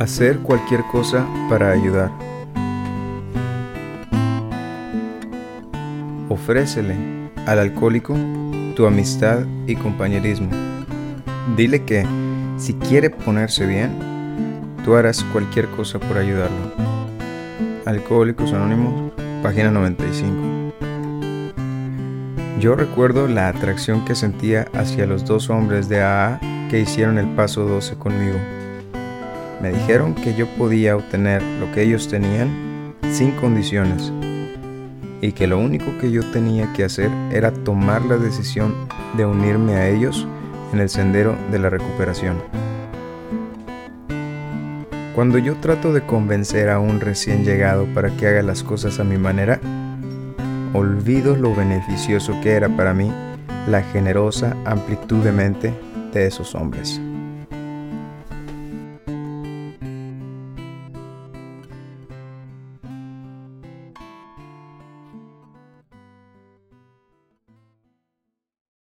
Hacer cualquier cosa para ayudar. Ofrécele al alcohólico tu amistad y compañerismo. Dile que, si quiere ponerse bien, tú harás cualquier cosa por ayudarlo. Alcohólicos Anónimos, página 95. Yo recuerdo la atracción que sentía hacia los dos hombres de AA que hicieron el paso 12 conmigo. Me dijeron que yo podía obtener lo que ellos tenían sin condiciones y que lo único que yo tenía que hacer era tomar la decisión de unirme a ellos en el sendero de la recuperación. Cuando yo trato de convencer a un recién llegado para que haga las cosas a mi manera, olvido lo beneficioso que era para mí la generosa amplitud de mente de esos hombres.